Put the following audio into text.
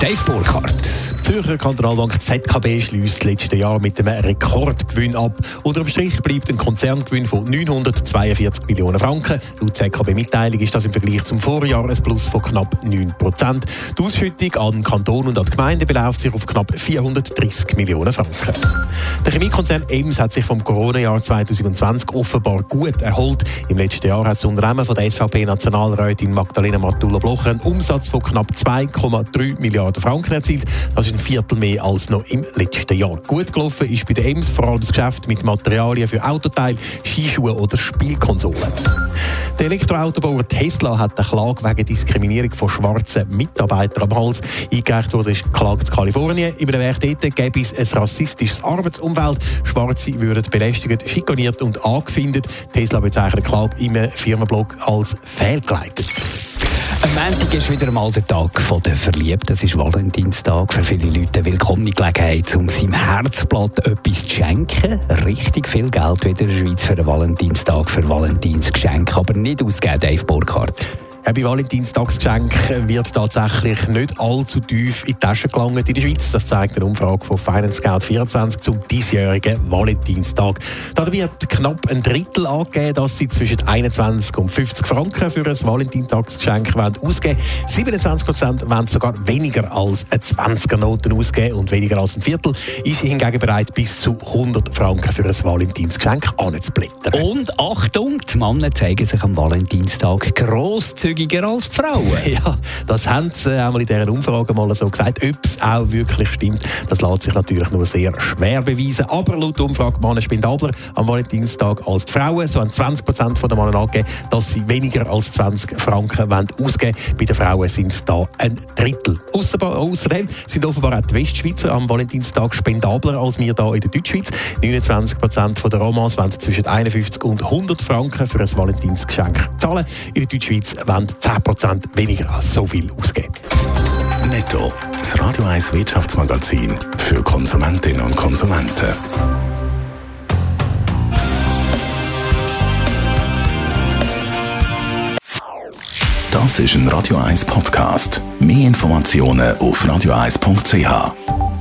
Dave Burkhardt. Zürcher Kantonalbank ZKB schließt letztes Jahr mit einem Rekordgewinn ab. Unter dem Strich bleibt ein Konzerngewinn von 942 Millionen Franken. Laut ZKB-Mitteilung ist das im Vergleich zum Vorjahr ein Plus von knapp 9 Prozent. Die Ausschüttung an Kanton und an die Gemeinde beläuft sich auf knapp 430 Millionen Franken. Der Chemiekonzern EMS hat sich vom Corona-Jahr 2020 offenbar gut erholt. Im letzten Jahr hat das Unternehmen von der SVP-Nationalrätin Magdalena Matula-Blocher einen Umsatz von knapp 2,3 Milliarden Franken erzielt. Das ist ein Viertel mehr als noch im letzten Jahr. Gut gelaufen ist bei der EMS vor allem das Geschäft mit Materialien für Autoteile, Skischuhe oder Spielkonsolen. Der Elektroautobauer Tesla hat eine Klage wegen Diskriminierung von schwarzen Mitarbeitern am Hals. Eingereicht wurde ist Klage in Kalifornien. Über den Werk dort gäbe es ein rassistisches Arbeitsumfeld. Schwarze würden belästigt, schikaniert und angefindet. Tesla bezeichnet die Klage im Firmenblog als fehlgeleitet. Am Montag ist wieder einmal der Tag der Verliebten. Es ist Valentinstag. Für viele Leute eine willkommene Gelegenheit, um seinem Herzblatt etwas zu schenken. Richtig viel Geld wieder in der Schweiz für einen Valentinstag, für Valentinsgeschenke. Aber nicht ausgeben, Dave Burkhardt. Bei Valentinstagsgeschenk wird tatsächlich nicht allzu tief in die Tasche gelangt in der Schweiz. Das zeigt eine Umfrage von Finance Scout 24 zum diesjährigen Valentinstag. Da wird knapp ein Drittel angegeben, dass sie zwischen 21 und 50 Franken für ein Valentinstagsgeschenk ausgeben wollen. 27 Prozent wollen sogar weniger als eine 20er-Noten ausgeben und weniger als ein Viertel ist hingegen bereit, bis zu 100 Franken für ein Valentinsgeschenk anzublättern. Und Achtung, die Männer zeigen sich am Valentinstag grosszügig grosszügiger als Frauen. Ja, das haben sie äh, einmal in dieser Umfrage mal so gesagt. Ob es auch wirklich stimmt, das lässt sich natürlich nur sehr schwer beweisen. Aber laut Umfrage Männer spendabler am Valentinstag als die Frauen. So haben 20 Prozent der Männer angegeben, dass sie weniger als 20 Franken ausgeben wollen. Bei den Frauen sind es da ein Drittel. Außerdem sind offenbar auch die Westschweizer am Valentinstag spendabler als wir hier in der Deutschschweiz. 29 Prozent der Romans wollen zwischen 51 und 100 Franken für ein Valentinsgeschenk zahlen. In der Deutschschweiz 10% weniger als so viel ausgeben. Netto, das Radio 1 Wirtschaftsmagazin für Konsumentinnen und Konsumenten. Das ist ein Radio 1 Podcast. Mehr Informationen auf radio1.ch.